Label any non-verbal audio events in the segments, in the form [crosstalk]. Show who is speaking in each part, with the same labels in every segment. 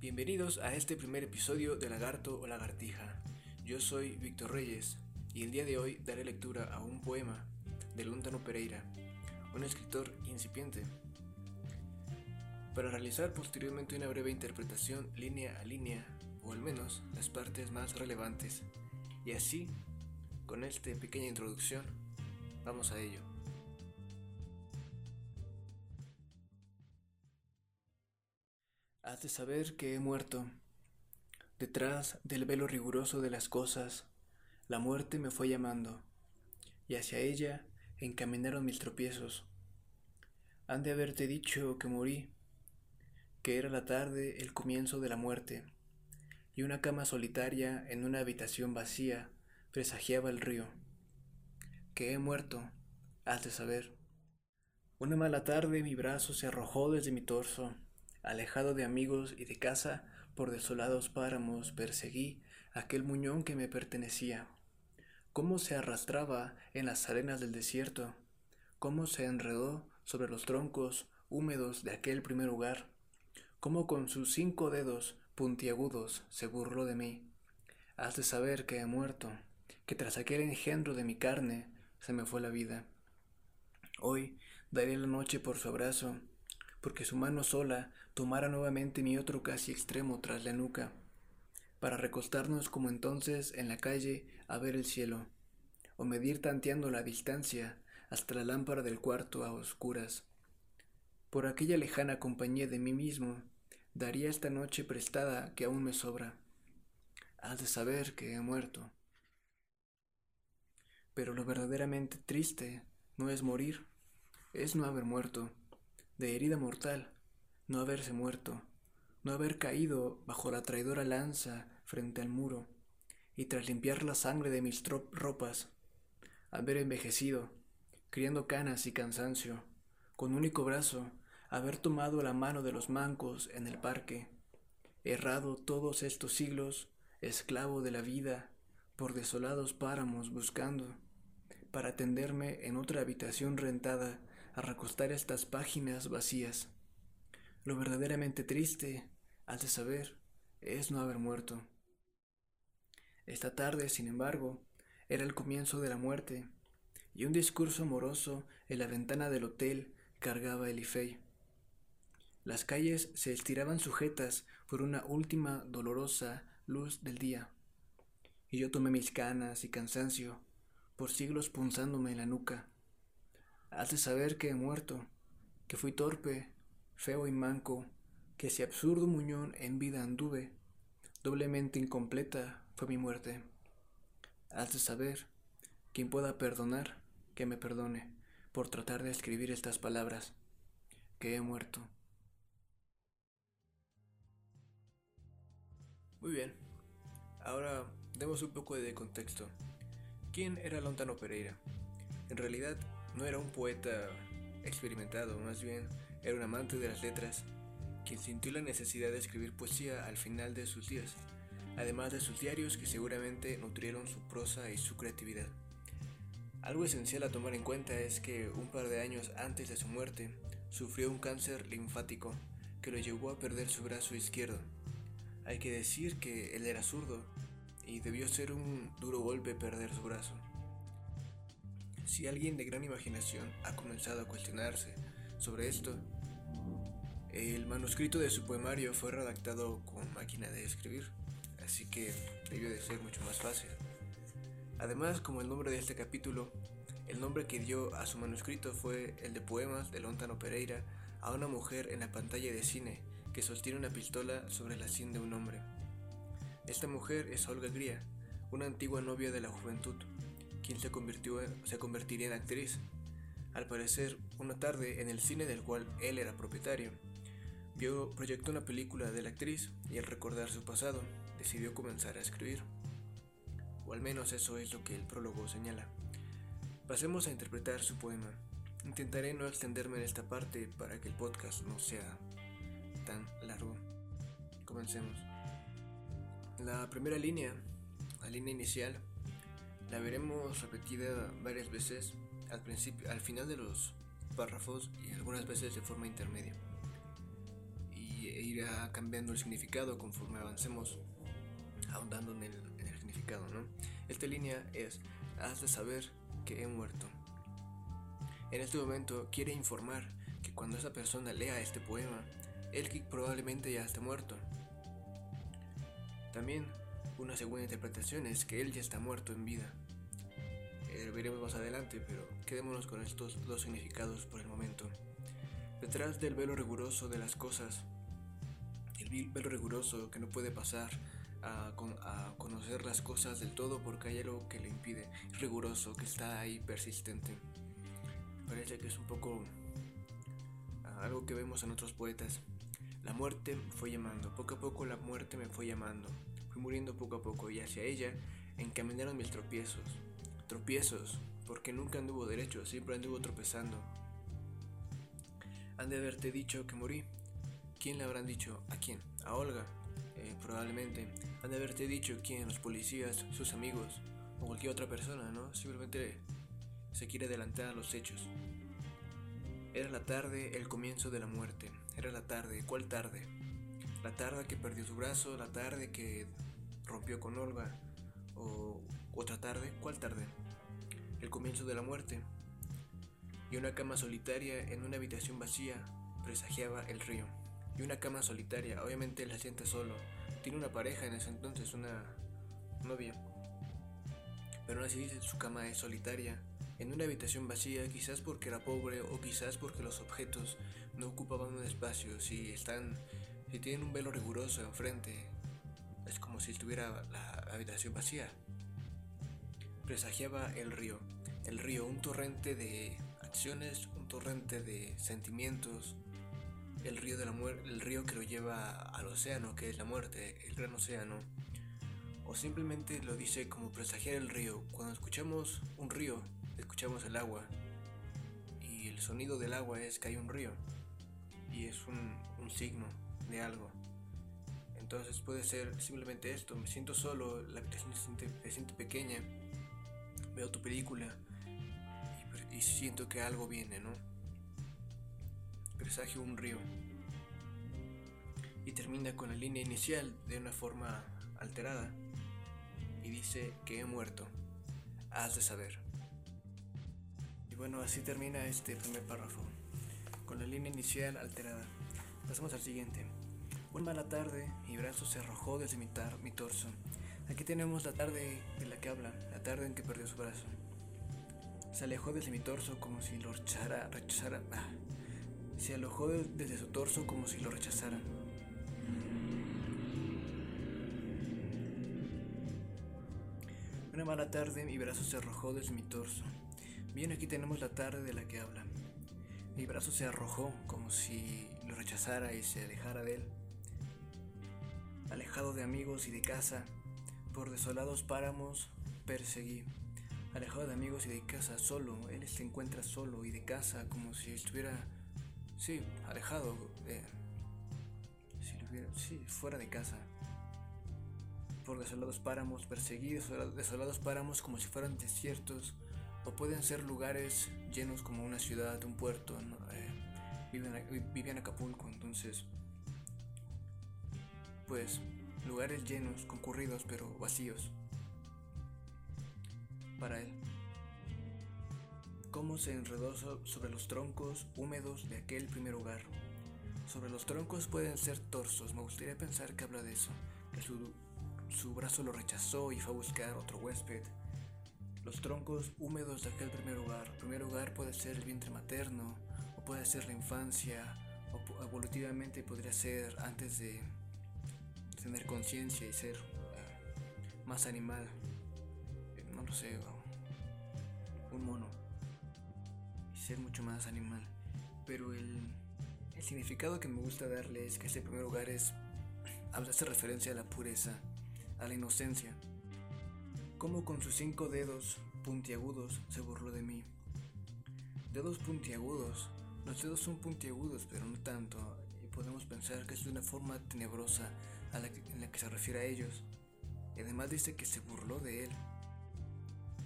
Speaker 1: Bienvenidos a este primer episodio de Lagarto o Lagartija. Yo soy Víctor Reyes y el día de hoy daré lectura a un poema de Luntano Pereira, un escritor incipiente. Para realizar posteriormente una breve interpretación línea a línea, o al menos las partes más relevantes. Y así, con esta pequeña introducción, vamos a ello. De saber que he muerto. Detrás del velo riguroso de las cosas, la muerte me fue llamando, y hacia ella encaminaron mis tropiezos. Han de haberte dicho que morí, que era la tarde el comienzo de la muerte, y una cama solitaria en una habitación vacía presagiaba el río. Que he muerto, has de saber. Una mala tarde mi brazo se arrojó desde mi torso, Alejado de amigos y de casa, por desolados páramos perseguí aquel muñón que me pertenecía. Cómo se arrastraba en las arenas del desierto, cómo se enredó sobre los troncos húmedos de aquel primer lugar, cómo con sus cinco dedos puntiagudos se burló de mí. Has de saber que he muerto, que tras aquel engendro de mi carne se me fue la vida. Hoy daré la noche por su abrazo, porque su mano sola tomara nuevamente mi otro casi extremo tras la nuca, para recostarnos como entonces en la calle a ver el cielo, o medir tanteando la distancia hasta la lámpara del cuarto a oscuras. Por aquella lejana compañía de mí mismo, daría esta noche prestada que aún me sobra. Has de saber que he muerto. Pero lo verdaderamente triste no es morir, es no haber muerto de herida mortal, no haberse muerto, no haber caído bajo la traidora lanza frente al muro, y tras limpiar la sangre de mis ropas, haber envejecido, criando canas y cansancio, con único brazo, haber tomado la mano de los mancos en el parque, errado todos estos siglos, esclavo de la vida, por desolados páramos buscando, para tenderme en otra habitación rentada a recostar estas páginas vacías. Lo verdaderamente triste, has de saber, es no haber muerto. Esta tarde, sin embargo, era el comienzo de la muerte, y un discurso amoroso en la ventana del hotel cargaba el ifei. Las calles se estiraban sujetas por una última dolorosa luz del día, y yo tomé mis canas y cansancio, por siglos punzándome en la nuca, Has de saber que he muerto, que fui torpe, feo y manco, que ese absurdo muñón en vida anduve, doblemente incompleta fue mi muerte. Has de saber, quien pueda perdonar, que me perdone por tratar de escribir estas palabras, que he muerto. Muy bien, ahora demos un poco de contexto. ¿Quién era Lontano Pereira? En realidad, no era un poeta experimentado, más bien era un amante de las letras, quien sintió la necesidad de escribir poesía al final de sus días, además de sus diarios que seguramente nutrieron su prosa y su creatividad. Algo esencial a tomar en cuenta es que un par de años antes de su muerte sufrió un cáncer linfático que lo llevó a perder su brazo izquierdo. Hay que decir que él era zurdo y debió ser un duro golpe perder su brazo. Si alguien de gran imaginación ha comenzado a cuestionarse sobre esto, el manuscrito de su poemario fue redactado con máquina de escribir, así que debió de ser mucho más fácil. Además, como el nombre de este capítulo, el nombre que dio a su manuscrito fue el de poemas de Lontano Pereira a una mujer en la pantalla de cine que sostiene una pistola sobre la sien de un hombre. Esta mujer es Olga Gría, una antigua novia de la juventud, quien se, convirtió se convertiría en actriz. Al parecer, una tarde en el cine del cual él era propietario, vio, proyectó una película de la actriz y al recordar su pasado, decidió comenzar a escribir. O al menos eso es lo que el prólogo señala. Pasemos a interpretar su poema. Intentaré no extenderme en esta parte para que el podcast no sea tan largo. Comencemos. La primera línea, la línea inicial, la veremos repetida varias veces al principio, al final de los párrafos y algunas veces de forma intermedia. Y irá cambiando el significado conforme avancemos ahondando en el, en el significado, ¿no? Esta línea es, has de saber que he muerto. En este momento quiere informar que cuando esa persona lea este poema, él probablemente ya esté muerto. También una segunda interpretación es que él ya está muerto en vida. Eh, veremos más adelante, pero quedémonos con estos dos significados por el momento. Detrás del velo riguroso de las cosas, el velo riguroso que no puede pasar a, conocer las cosas del todo porque hay algo que le impide, riguroso, que está ahí persistente. Parece que es un poco ah, algo que vemos en otros poetas. La muerte me fue llamando, poco a poco la muerte me fue llamando. Fui muriendo poco a poco y hacia ella encaminaron mis tropiezos. Tropiezos, porque nunca anduvo derecho, siempre anduvo tropezando. Han de haberte dicho que morí. ¿Quién le habrán dicho? ¿A quién? ¿A Olga? Eh, probablemente. Han de haberte dicho quién, los policías, sus amigos o cualquier otra persona, ¿no? Simplemente se quiere adelantar a los hechos. Era la tarde, el comienzo de la muerte. Era la tarde, ¿cuál tarde? La tarde que perdió su brazo, la tarde que rompió con Olga, o otra tarde, ¿cuál tarde? El comienzo de la muerte. Y una cama solitaria en una habitación vacía presagiaba el río. Y una cama solitaria, obviamente él se siente solo. Tiene una pareja en ese entonces, una novia. Pero aún así su cama es solitaria en una habitación vacía, quizás porque era pobre o quizás porque los objetos no ocupaban un espacio. Si están, si tienen un velo riguroso enfrente, es como si estuviera la habitación vacía. Presagiaba el río, el río, un torrente de acciones, un torrente de sentimientos, el río de la el río que lo lleva al océano, que es la muerte, el gran océano. O simplemente lo dice como presagiar el río. Cuando escuchamos un río, escuchamos el agua y el sonido del agua es que hay un río y es un, signo de algo. Entonces puede ser simplemente esto, me siento solo, la habitación se siente, pequeña, veo tu película y, y, siento que algo viene, ¿no? Presagio un río. Y termina con la línea inicial de una forma alterada y dice que he muerto. Has de saber bueno, así termina este primer párrafo, con la línea inicial alterada. Pasamos al siguiente. Una mala tarde, mi brazo se arrojó desde mi, mi torso. Aquí tenemos la tarde de la que habla, la tarde en que perdió su brazo. Se alejó desde mi torso como si lo rechazara ah. Se alojó desde su torso como si lo rechazara. Una mala tarde, mi brazo se arrojó desde mi torso. Bien, aquí tenemos la tarde de la que habla. Mi brazo se arrojó como si lo rechazara y se alejara de él. Alejado de amigos y de casa, por desolados páramos perseguí. Alejado de amigos y de casa, solo, él se encuentra solo y de casa, como si estuviera, sí, alejado, de, si sí, fuera de casa. Por desolados páramos perseguí, desolados páramos como si fueran desiertos o pueden ser lugares llenos como una ciudad, un puerto. Eh, vivía en Acapulco, entonces, pues, lugares llenos, concurridos, pero vacíos para él. Cómo se enredó sobre los troncos húmedos de aquel primer hogar. Sobre los troncos pueden ser torsos, me gustaría pensar que habla de eso, que su, su brazo lo rechazó y fue a buscar otro huésped los troncos húmedos de aquel primer hogar. El primer hogar puede ser el vientre materno, o puede ser la infancia, o evolutivamente podría ser antes de tener conciencia y ser eh, más animal. Eh, no lo sé, un mono. Ser mucho más animal. Pero el, significado que me gusta darle es que ese primer hogar es. hace referencia a la pureza, a la inocencia como con sus cinco dedos puntiagudos se burló de mí. Dedos puntiagudos. Los dedos son puntiagudos, pero no tanto, y podemos pensar que es de una forma tenebrosa en la que se refiere a ellos. Y además dice que se burló de él,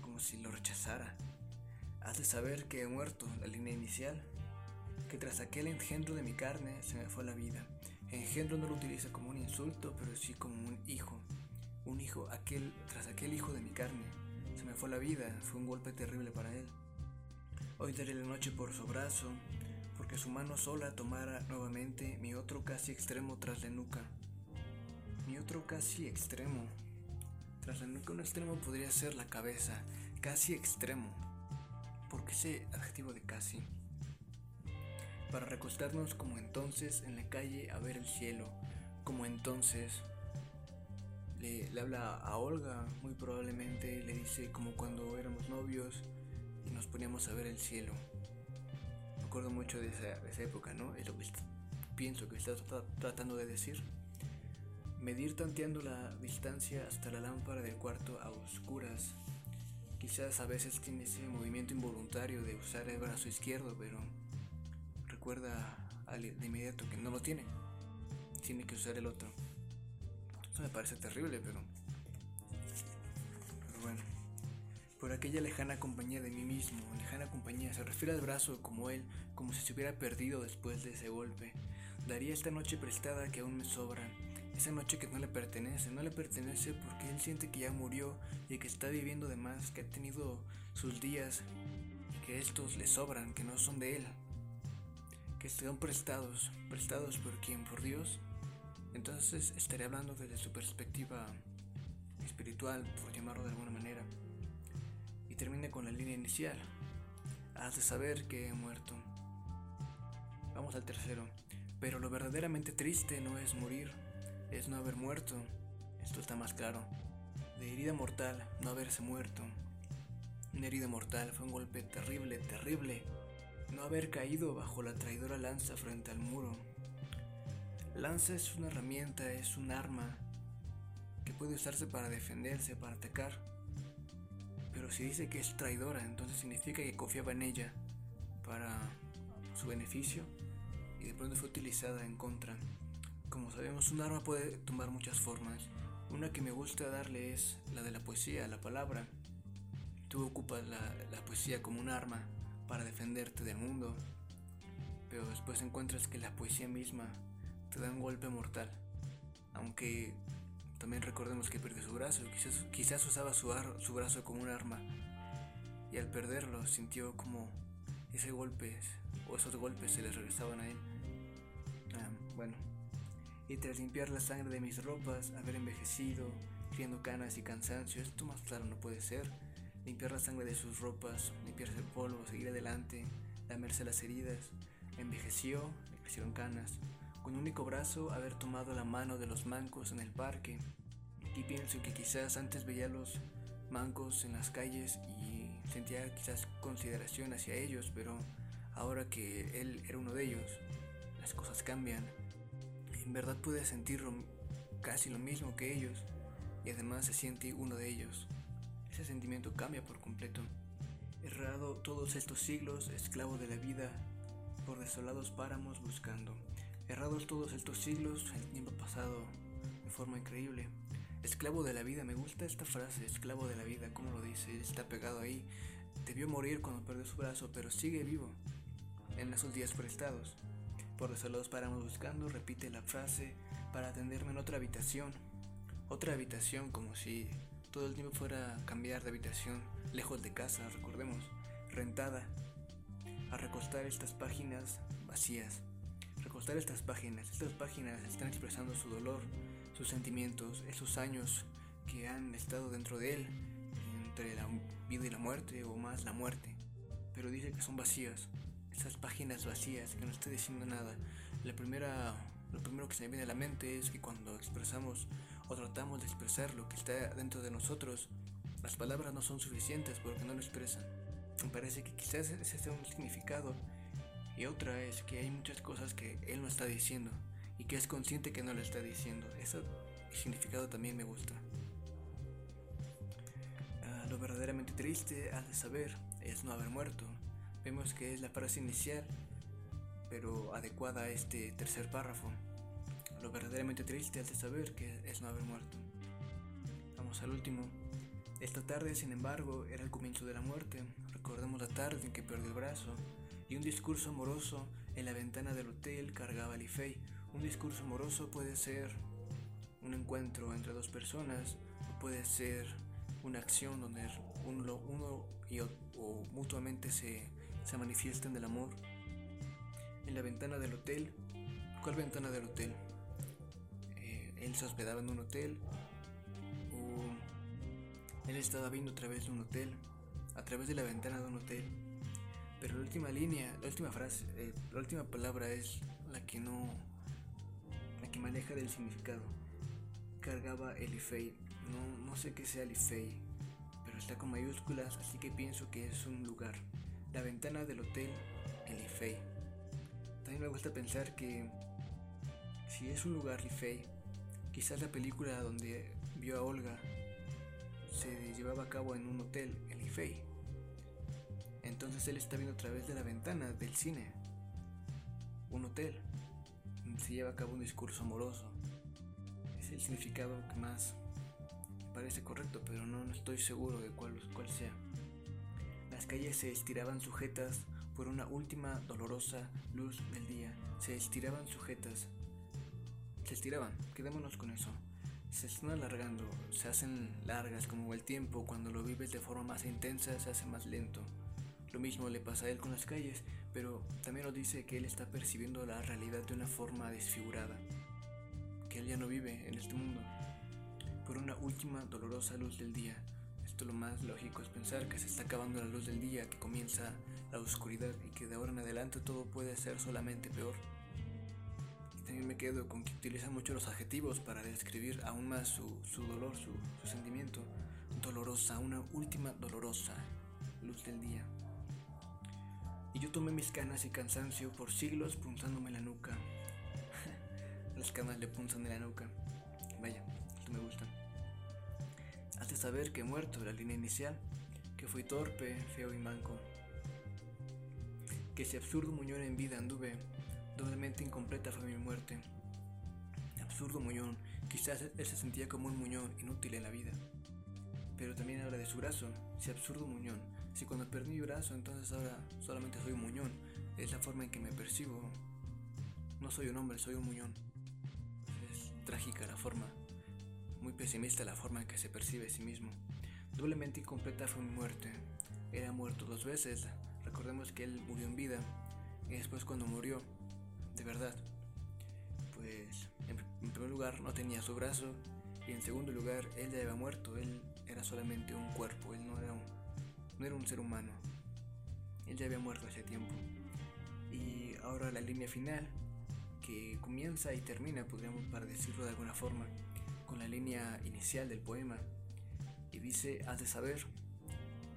Speaker 1: como si lo rechazara. Has saber que he muerto, la línea inicial, que tras aquel engendro de mi carne se me fue la vida, Engendro no lo utiliza como un insulto, pero sí como un hijo. Un hijo, aquel, tras aquel hijo de mi carne. Se me fue la vida, fue un golpe terrible para él. Hoy daré la noche por su brazo, porque su mano sola tomara nuevamente mi otro casi extremo tras la nuca. Mi otro casi extremo. Tras la nuca un extremo podría ser la cabeza, casi extremo. ¿Por qué ese adjetivo de casi? Para recostarnos como entonces en la calle a ver el cielo, como entonces le, habla a Olga, muy probablemente le dice como cuando éramos novios y nos poníamos a ver el cielo. Me acuerdo mucho de esa, época, ¿no? Es lo que pienso que está tratando de decir. Medir tanteando la distancia hasta la lámpara del cuarto a oscuras. Quizás a veces tiene ese movimiento involuntario de usar el brazo izquierdo, pero recuerda de inmediato que no lo tiene. Tiene que usar el otro. Eso me parece terrible, pero. Bueno. Por aquella lejana compañía de mí mismo, lejana compañía, se refiere al brazo como él, como si se hubiera perdido después de ese golpe. Daría esta noche prestada que aún me sobra, esa noche que no le pertenece, no le pertenece porque él siente que ya murió y que está viviendo de más, que ha tenido sus días que estos le sobran, que no son de él, que están prestados, prestados por quien, por Dios. Entonces estaré hablando desde su perspectiva espiritual, por llamarlo de alguna manera. Y termine con la línea inicial. Has de saber que he muerto. Vamos al tercero. Pero lo verdaderamente triste no es morir, es no haber muerto. Esto está más claro. De herida mortal, no haberse muerto. Una herida mortal fue un golpe terrible, terrible. No haber caído bajo la traidora lanza frente al muro Lanza es una herramienta, es un arma que puede usarse para defenderse, para atacar. Pero si dice que es traidora, entonces significa que confiaba en ella para su beneficio y de pronto fue utilizada en contra. Como sabemos, un arma puede tomar muchas formas. Una que me gusta darle es la de la poesía, la palabra. Tú ocupas la, la poesía como un arma para defenderte del mundo, pero después encuentras que la poesía misma te da un golpe mortal. Aunque también recordemos que perdió su brazo, quizás, quizás usaba su, su brazo como un arma. Y al perderlo sintió como ese golpe o esos golpes se le regresaban a él. Ah, bueno. Y tras limpiar la sangre de mis ropas, haber envejecido, criando canas y cansancio, esto más claro no puede ser. Limpiar la sangre de sus ropas, limpiarse el polvo, seguir adelante, lamerse las heridas. Envejeció, le crecieron canas, con un único brazo haber tomado la mano de los mancos en el parque. Y pienso que quizás antes veía a los mancos en las calles y sentía quizás consideración hacia ellos, pero ahora que él era uno de ellos, las cosas cambian. En verdad pude sentir casi lo mismo que ellos y además se siente uno de ellos. Ese sentimiento cambia por completo. Errado todos estos siglos, esclavo de la vida, por desolados páramos buscando. Errados todos estos siglos, el tiempo pasado de forma increíble. Esclavo de la vida, me gusta esta frase, esclavo de la vida, como lo dice, está pegado ahí. Debió morir cuando perdió su brazo, pero sigue vivo en esos días prestados. Por los paramos buscando, repite la frase para atenderme en otra habitación. Otra habitación como si todo el tiempo fuera a cambiar de habitación, lejos de casa, recordemos, rentada, a recostar estas páginas vacías recostar estas páginas. Estas páginas están expresando su dolor, sus sentimientos, esos años que han estado dentro de él, entre la vida y la muerte, o más la muerte. Pero dice que son vacías, esas páginas vacías, que no está diciendo nada. La primera, lo primero que se me viene a la mente es que cuando expresamos o tratamos de expresar lo que está dentro de nosotros, las palabras no son suficientes porque no lo expresan. Me parece que quizás ese sea un significado y otra es que hay muchas cosas que él no está diciendo y que es consciente que no lo está diciendo. Ese significado también me gusta. Ah, lo verdaderamente triste, de saber, es no haber muerto. Vemos que es la frase inicial, pero adecuada a este tercer párrafo. Lo verdaderamente triste, al de saber que es no haber muerto. Vamos al último. Esta tarde, sin embargo, era el comienzo de la muerte. Recordemos la tarde en que perdió el brazo y un discurso amoroso en la ventana del hotel cargaba a Lifei, Un discurso amoroso puede ser un encuentro entre dos personas, o puede ser una acción donde uno, uno y o, mutuamente se, se manifiesten del amor. En la ventana del hotel, ¿cuál ventana del hotel? Eh, él se hospedaba en un hotel, o él estaba viendo a través de un hotel, a través de la ventana de un hotel. Pero la última línea, la última frase, eh, la última palabra es la que no, la que maneja del significado. Cargaba el Ifei. No, no sé qué sea el Ifei, pero está con mayúsculas, así que pienso que es un lugar. La ventana del hotel El Ifei. También me gusta pensar que si es un lugar Ifei, quizás la película donde vio a Olga se llevaba a cabo en un hotel, el Ifei. Entonces él está viendo a través de la ventana del cine un hotel se lleva a cabo un discurso amoroso. Es el significado que más parece correcto, pero no, estoy seguro de cuál, cuál sea. Las calles se estiraban sujetas por una última dolorosa luz del día. Se estiraban sujetas. Se estiraban, quedémonos con eso. Se están alargando, se hacen largas como el tiempo cuando lo vives de forma más intensa se hace más lento. Lo mismo le pasa a él con las calles, pero también nos dice que él está percibiendo la realidad de una forma desfigurada, que él ya no vive en este mundo. Por una última dolorosa luz del día, esto lo más lógico es pensar que se está acabando la luz del día, que comienza la oscuridad y que de ahora en adelante todo puede ser solamente peor. Y también me quedo con que utiliza mucho los adjetivos para describir aún más su, dolor, su, su sentimiento. Dolorosa, una última dolorosa luz del día. Y yo tomé mis canas y cansancio por siglos punzándome la nuca. [laughs] Las canas le punzan en la nuca. Vaya, esto me gusta. Saber que he muerto la línea inicial, que fui torpe, feo y manco. Que si absurdo muñón en vida anduve, doblemente incompleta fue mi muerte. Absurdo muñón, quizás él se sentía como un muñón inútil en la vida. Pero también habla de su brazo, si absurdo muñón, si cuando perdí mi brazo, entonces ahora solamente soy un muñón. Es la forma en que me percibo. No soy un hombre, soy un muñón. Es trágica la forma. Muy pesimista la forma en que se percibe a sí mismo. Doblemente incompleta fue mi muerte. Era muerto dos veces. Recordemos que él murió en vida. Y después cuando murió, de verdad, pues en primer lugar no tenía su brazo. Y en segundo lugar, él ya había muerto. Él era solamente un cuerpo. Él no era un no era un ser humano. Él ya había muerto hace tiempo. Y ahora la línea final, que comienza y termina, podríamos para decirlo de alguna forma, la línea inicial del poema. Y dice, has de saber,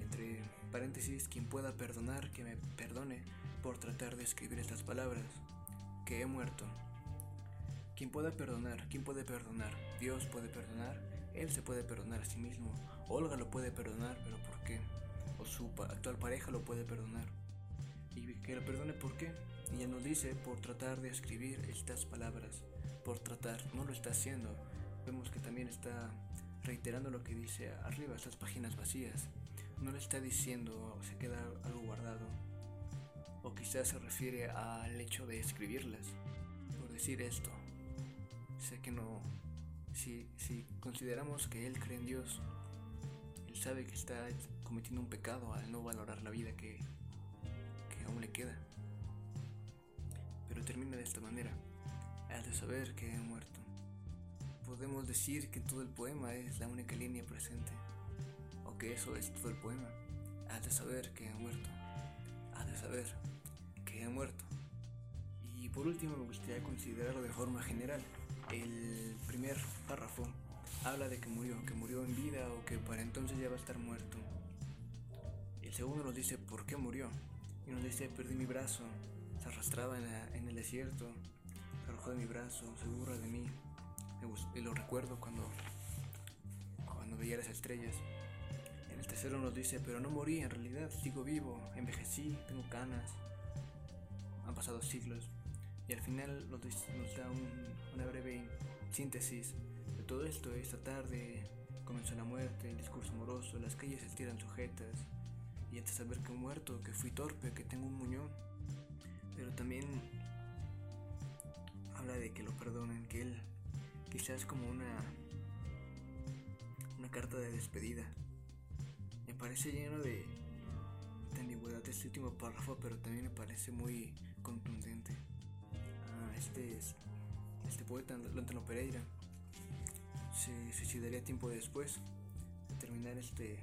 Speaker 1: entre paréntesis, quien pueda perdonar, que me perdone por tratar de escribir estas palabras, que he muerto. Quien pueda perdonar, ¿quién puede perdonar? Dios puede perdonar, Él se puede perdonar a sí mismo, Olga lo puede perdonar, pero ¿por qué? su actual pareja lo puede perdonar. Y que lo perdone por qué. Y nos dice por tratar de escribir estas palabras. Por tratar, no lo está haciendo. Vemos que también está reiterando lo que dice arriba, estas páginas vacías. No le está diciendo, se queda algo guardado. O quizás se refiere al hecho de escribirlas. Por decir esto. Sé que no. Si, si consideramos que él cree en Dios, él sabe que está cometiendo un pecado al no valorar la vida que, que aún le queda. Pero termina de esta manera. Has de saber que he muerto. Podemos decir que todo el poema es la única línea presente. O que eso es todo el poema. Has de saber que he muerto. Has de saber que he muerto. Y por último me gustaría considerarlo de forma general. El primer párrafo habla de que murió, que murió en vida o que para entonces ya va a estar muerto. El segundo nos dice por qué murió. Y nos dice, perdí mi brazo, se arrastraba en, el desierto, se arrojó de mi brazo, se burla de mí. Y lo recuerdo cuando, cuando veía las estrellas. En el tercero nos dice, pero no morí, en realidad sigo vivo, envejecí, tengo canas. Han pasado siglos. Y al final nos, da una breve síntesis de todo esto. Esta tarde comenzó la muerte, el discurso amoroso, las calles se estiran sujetas, y antes de saber que he muerto, que fui torpe, que tengo un muñón. Pero también habla de que lo perdonen, que él quizás como una una carta de despedida. Me parece lleno de, de ambigüedad este último párrafo, pero también me parece muy contundente. Ah, este es este poeta Lontano Pereira se suicidaría tiempo después de terminar este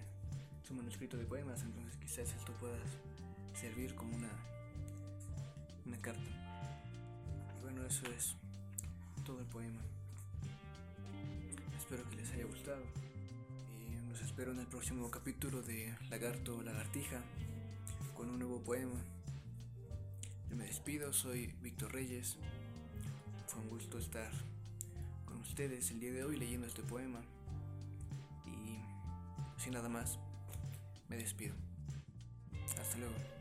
Speaker 1: su manuscrito de poemas, entonces quizás esto pueda servir como una una carta. Y bueno, eso es todo el poema. Espero que les haya gustado. Y nos espero en el próximo capítulo de Lagarto Lagartija con un nuevo poema. Yo me despido, soy Víctor Reyes. Fue un gusto estar con ustedes el día de hoy leyendo este poema. Y sin nada más, me despido. Hasta luego.